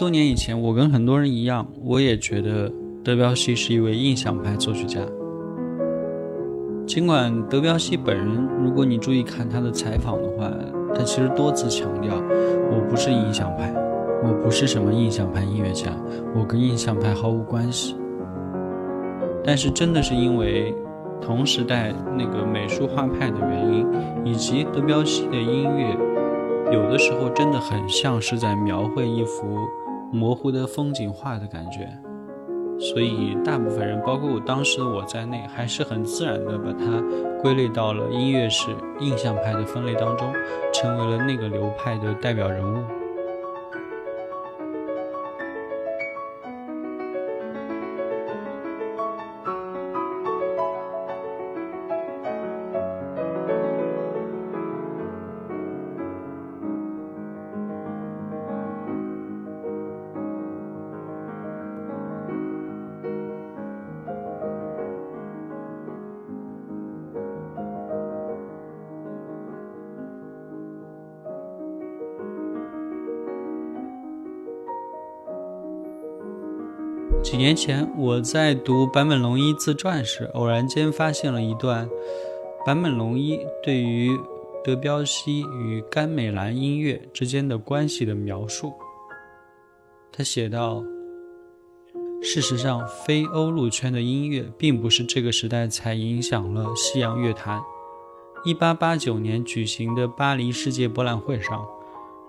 多年以前，我跟很多人一样，我也觉得德彪西是一位印象派作曲家。尽管德彪西本人，如果你注意看他的采访的话，他其实多次强调：“我不是印象派，我不是什么印象派音乐家，我跟印象派毫无关系。”但是，真的是因为同时代那个美术画派的原因，以及德彪西的音乐。有的时候真的很像是在描绘一幅模糊的风景画的感觉，所以大部分人，包括我当时的我在内，还是很自然的把它归类到了音乐史印象派的分类当中，成为了那个流派的代表人物。几年前，我在读坂本龙一自传时，偶然间发现了一段坂本龙一对于德彪西与甘美兰音乐之间的关系的描述。他写道：“事实上，非欧陆圈的音乐并不是这个时代才影响了西洋乐坛。1889年举行的巴黎世界博览会上，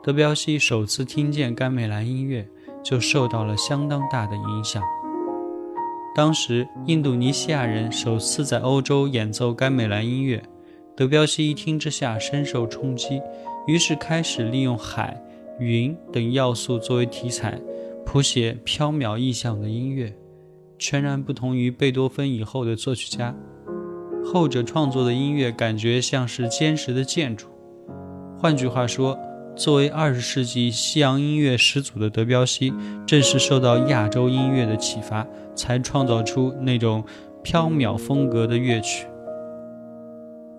德彪西首次听见甘美兰音乐。”就受到了相当大的影响。当时，印度尼西亚人首次在欧洲演奏甘美兰音乐，德彪西一听之下深受冲击，于是开始利用海、云等要素作为题材，谱写飘渺意象的音乐，全然不同于贝多芬以后的作曲家。后者创作的音乐感觉像是坚实的建筑。换句话说。作为二十世纪西洋音乐始祖的德彪西，正是受到亚洲音乐的启发，才创造出那种飘渺风格的乐曲。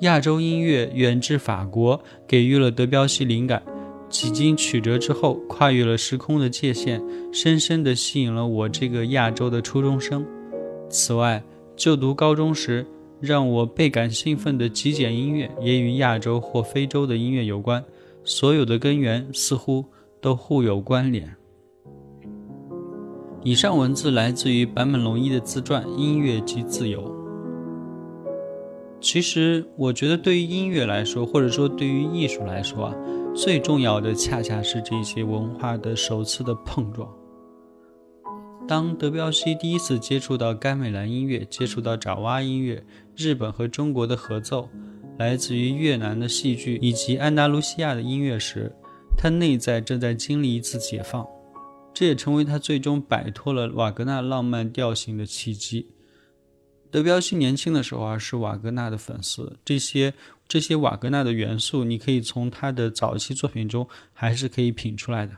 亚洲音乐远至法国，给予了德彪西灵感，几经曲折之后，跨越了时空的界限，深深地吸引了我这个亚洲的初中生。此外，就读高中时，让我倍感兴奋的极简音乐也与亚洲或非洲的音乐有关。所有的根源似乎都互有关联。以上文字来自于坂本龙一的自传《音乐及自由》。其实，我觉得对于音乐来说，或者说对于艺术来说啊，最重要的恰恰是这些文化的首次的碰撞。当德彪西第一次接触到甘美兰音乐，接触到爪哇音乐，日本和中国的合奏，来自于越南的戏剧以及安达卢西亚的音乐时，他内在正在经历一次解放。这也成为他最终摆脱了瓦格纳浪漫调性的契机。德彪西年轻的时候啊，是瓦格纳的粉丝。这些这些瓦格纳的元素，你可以从他的早期作品中还是可以品出来的。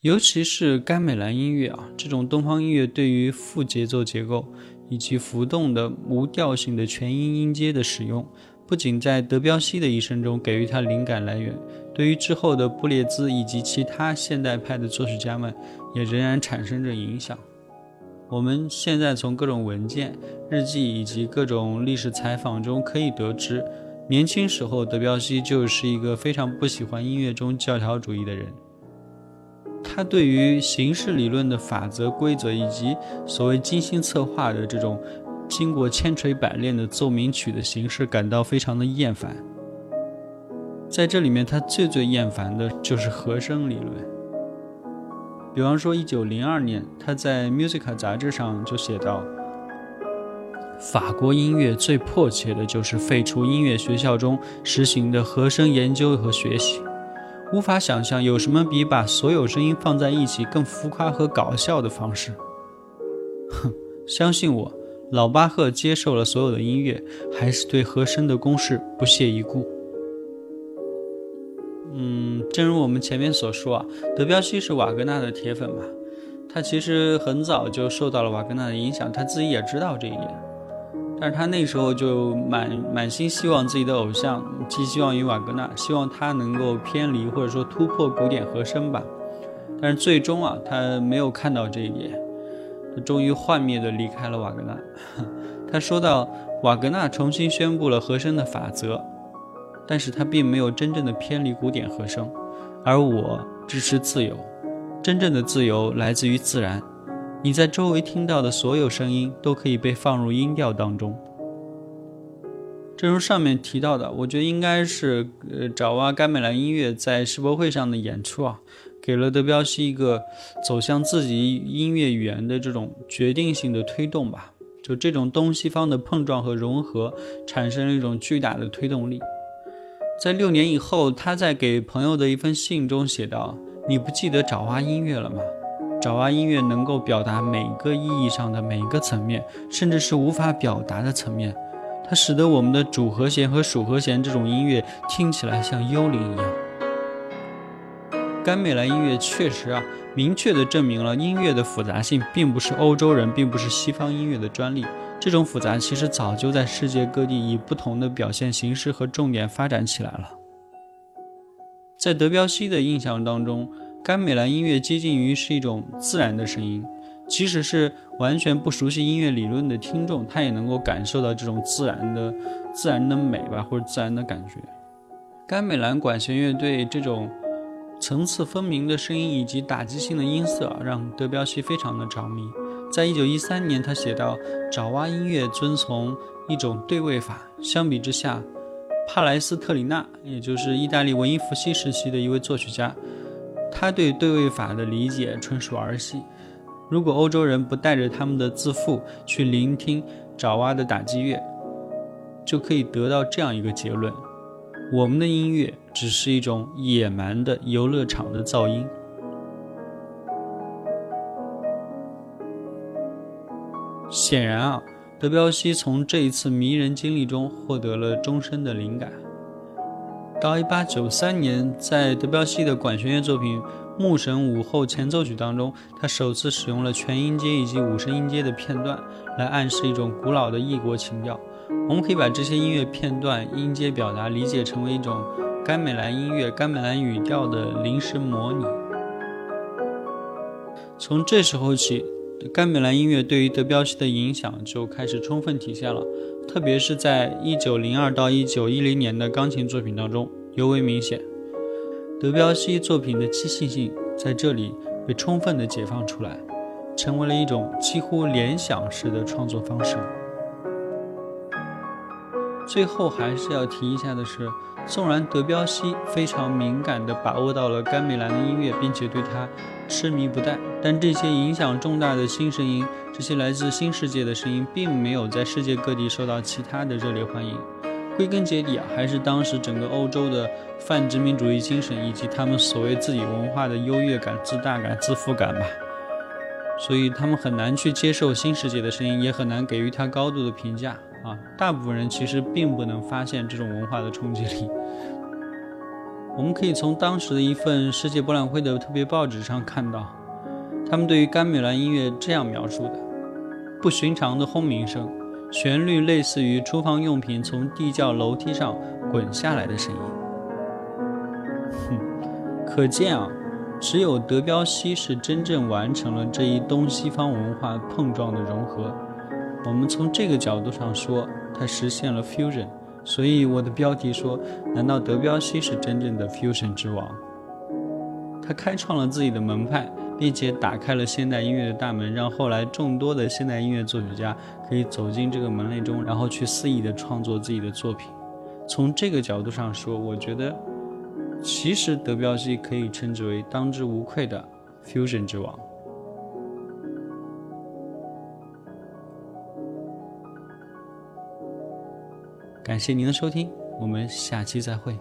尤其是甘美兰音乐啊，这种东方音乐对于副节奏结构以及浮动的无调性的全音音阶的使用。不仅在德彪西的一生中给予他灵感来源，对于之后的布列兹以及其他现代派的作曲家们，也仍然产生着影响。我们现在从各种文件、日记以及各种历史采访中可以得知，年轻时候德彪西就是一个非常不喜欢音乐中教条主义的人。他对于形式理论的法则、规则以及所谓精心策划的这种。经过千锤百炼的奏鸣曲的形式感到非常的厌烦，在这里面，他最最厌烦的就是和声理论。比方说，一九零二年，他在《Musica》杂志上就写道：“法国音乐最迫切的就是废除音乐学校中实行的和声研究和学习，无法想象有什么比把所有声音放在一起更浮夸和搞笑的方式。”哼，相信我。老巴赫接受了所有的音乐，还是对和声的公式不屑一顾。嗯，正如我们前面所说啊，德彪西是瓦格纳的铁粉嘛，他其实很早就受到了瓦格纳的影响，他自己也知道这一点。但是他那时候就满满心希望自己的偶像寄希望于瓦格纳，希望他能够偏离或者说突破古典和声吧。但是最终啊，他没有看到这一点。他终于幻灭的离开了瓦格纳。他说到，瓦格纳重新宣布了和声的法则，但是他并没有真正的偏离古典和声。而我支持自由，真正的自由来自于自然。你在周围听到的所有声音都可以被放入音调当中。正如上面提到的，我觉得应该是呃，爪哇甘美兰音乐在世博会上的演出啊。给了德彪西一个走向自己音乐语言的这种决定性的推动吧，就这种东西方的碰撞和融合，产生了一种巨大的推动力。在六年以后，他在给朋友的一封信中写道：“你不记得爪哇音乐了吗？爪哇音乐能够表达每个意义上的每个层面，甚至是无法表达的层面。它使得我们的主和弦和属和弦这种音乐听起来像幽灵一样。”甘美兰音乐确实啊，明确地证明了音乐的复杂性并不是欧洲人，并不是西方音乐的专利。这种复杂其实早就在世界各地以不同的表现形式和重点发展起来了。在德彪西的印象当中，甘美兰音乐接近于是一种自然的声音，即使是完全不熟悉音乐理论的听众，他也能够感受到这种自然的、自然的美吧，或者自然的感觉。甘美兰管弦乐队这种。层次分明的声音以及打击性的音色，让德彪西非常的着迷。在一九一三年，他写道：“爪哇音乐遵从一种对位法，相比之下，帕莱斯特里纳，也就是意大利文艺复兴时期的一位作曲家，他对对位法的理解纯属儿戏。如果欧洲人不带着他们的自负去聆听爪哇的打击乐，就可以得到这样一个结论。”我们的音乐只是一种野蛮的游乐场的噪音。显然啊，德彪西从这一次迷人经历中获得了终身的灵感。到1893年，在德彪西的管弦乐作品《牧神午后前奏曲》当中，他首次使用了全音阶以及五声音阶的片段，来暗示一种古老的异国情调。我们可以把这些音乐片段、音阶表达理解成为一种甘美兰音乐、甘美兰语调的临时模拟。从这时候起，甘美兰音乐对于德彪西的影响就开始充分体现了，特别是在1902到1910年的钢琴作品当中尤为明显。德彪西作品的即兴性在这里被充分的解放出来，成为了一种几乎联想式的创作方式。最后还是要提一下的是，纵然德彪西非常敏感地把握到了甘美兰的音乐，并且对它痴迷不殆，但这些影响重大的新声音，这些来自新世界的声音，并没有在世界各地受到其他的热烈欢迎。归根结底啊，还是当时整个欧洲的泛殖民主义精神，以及他们所谓自己文化的优越感、自大感、自负感吧。所以他们很难去接受新世界的声音，也很难给予它高度的评价啊。大部分人其实并不能发现这种文化的冲击力。我们可以从当时的一份世界博览会的特别报纸上看到，他们对于甘美兰音乐这样描述的：不寻常的轰鸣声。旋律类似于厨房用品从地窖楼梯上滚下来的声音。哼，可见啊，只有德彪西是真正完成了这一东西方文化碰撞的融合。我们从这个角度上说，它实现了 fusion。所以我的标题说：难道德彪西是真正的 fusion 之王？他开创了自己的门派。并且打开了现代音乐的大门，让后来众多的现代音乐作曲家可以走进这个门类中，然后去肆意的创作自己的作品。从这个角度上说，我觉得其实德彪西可以称之为当之无愧的 fusion 之王。感谢您的收听，我们下期再会。